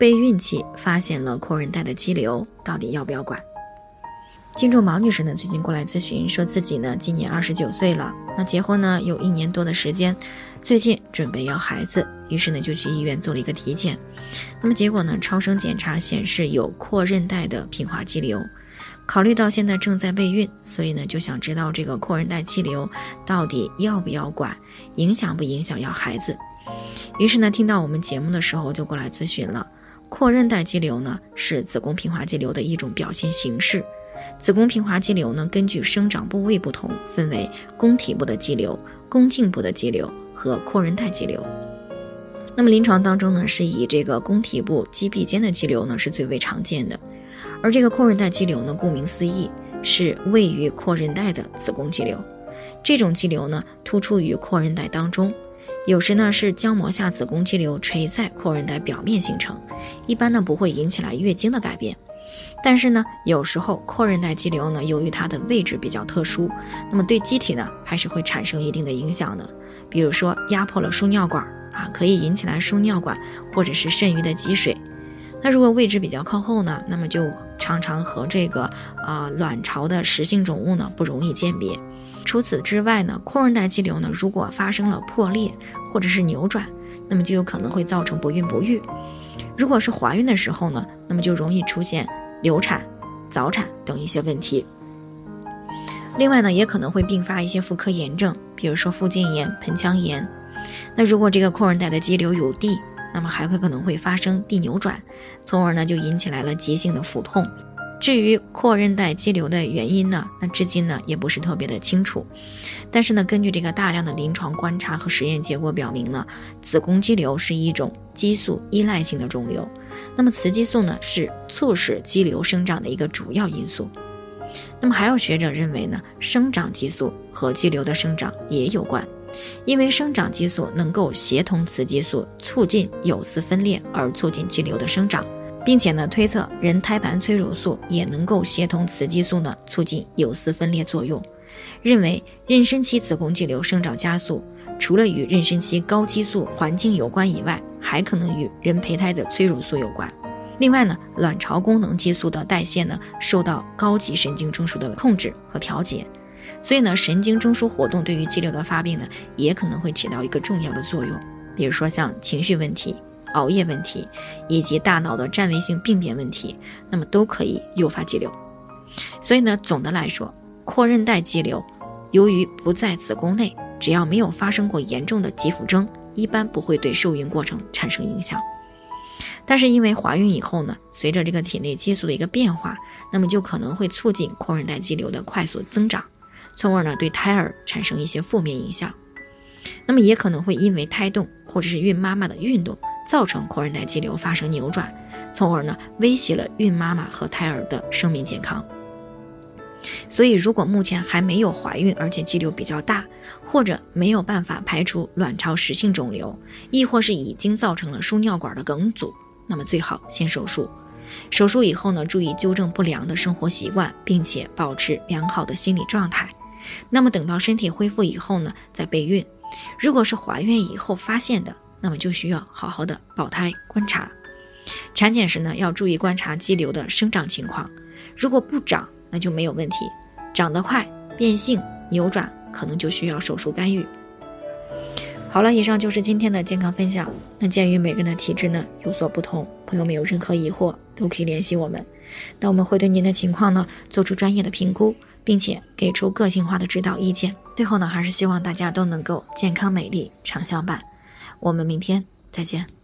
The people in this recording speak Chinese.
备孕期发现了阔韧带的肌瘤，到底要不要管？听众毛女士呢，最近过来咨询，说自己呢今年二十九岁了，那结婚呢有一年多的时间，最近准备要孩子，于是呢就去医院做了一个体检，那么结果呢超声检查显示有阔韧带的平滑肌瘤，考虑到现在正在备孕，所以呢就想知道这个阔韧带肌瘤到底要不要管，影响不影响要孩子？于是呢听到我们节目的时候就过来咨询了。阔韧带肌瘤呢，是子宫平滑肌瘤的一种表现形式。子宫平滑肌瘤呢，根据生长部位不同，分为宫体部的肌瘤、宫颈部的肌瘤和阔韧带肌瘤。那么临床当中呢，是以这个宫体部肌壁间的肌瘤呢是最为常见的。而这个阔韧带肌瘤呢，顾名思义，是位于阔韧带的子宫肌瘤。这种肌瘤呢，突出于阔韧带当中。有时呢是浆膜下子宫肌瘤垂在阔韧带表面形成，一般呢不会引起来月经的改变。但是呢，有时候阔韧带肌瘤呢，由于它的位置比较特殊，那么对机体呢还是会产生一定的影响的。比如说压迫了输尿管啊，可以引起来输尿管或者是肾盂的积水。那如果位置比较靠后呢，那么就常常和这个啊卵巢的实性肿物呢不容易鉴别。除此之外呢，阔韧带肌瘤呢，如果发生了破裂或者是扭转，那么就有可能会造成不孕不育。如果是怀孕的时候呢，那么就容易出现流产、早产等一些问题。另外呢，也可能会并发一些妇科炎症，比如说附件炎、盆腔炎。那如果这个阔韧带的肌瘤有蒂，那么还会可能会发生蒂扭转，从而呢就引起来了急性的腹痛。至于阔韧带肌瘤的原因呢，那至今呢也不是特别的清楚。但是呢，根据这个大量的临床观察和实验结果表明呢，子宫肌瘤是一种激素依赖性的肿瘤。那么雌激素呢是促使肌瘤生长的一个主要因素。那么还有学者认为呢，生长激素和肌瘤的生长也有关，因为生长激素能够协同雌激素促进有丝分裂而促进肌瘤的生长。并且呢，推测人胎盘催乳素也能够协同雌激素呢，促进有丝分裂作用。认为妊娠期子宫肌瘤生长加速，除了与妊娠期高激素环境有关以外，还可能与人胚胎的催乳素有关。另外呢，卵巢功能激素的代谢呢，受到高级神经中枢的控制和调节，所以呢，神经中枢活动对于肌瘤的发病呢，也可能会起到一个重要的作用。比如说像情绪问题。熬夜问题以及大脑的占位性病变问题，那么都可以诱发肌瘤。所以呢，总的来说，阔韧带肌瘤由于不在子宫内，只要没有发生过严重的急腹征，一般不会对受孕过程产生影响。但是因为怀孕以后呢，随着这个体内激素的一个变化，那么就可能会促进阔韧带肌瘤的快速增长，从而呢对胎儿产生一些负面影响。那么也可能会因为胎动或者是孕妈妈的运动。造成阔韧带肌瘤发生扭转，从而呢威胁了孕妈妈和胎儿的生命健康。所以，如果目前还没有怀孕，而且肌瘤比较大，或者没有办法排除卵巢实性肿瘤，亦或是已经造成了输尿管的梗阻，那么最好先手术。手术以后呢，注意纠正不良的生活习惯，并且保持良好的心理状态。那么等到身体恢复以后呢，再备孕。如果是怀孕以后发现的，那么就需要好好的保胎观察，产检时呢要注意观察肌瘤的生长情况，如果不长那就没有问题，长得快、变性、扭转，可能就需要手术干预。好了，以上就是今天的健康分享。那鉴于每个人的体质呢有所不同，朋友们有任何疑惑都可以联系我们，那我们会对您的情况呢做出专业的评估，并且给出个性化的指导意见。最后呢，还是希望大家都能够健康美丽常相伴。我们明天再见。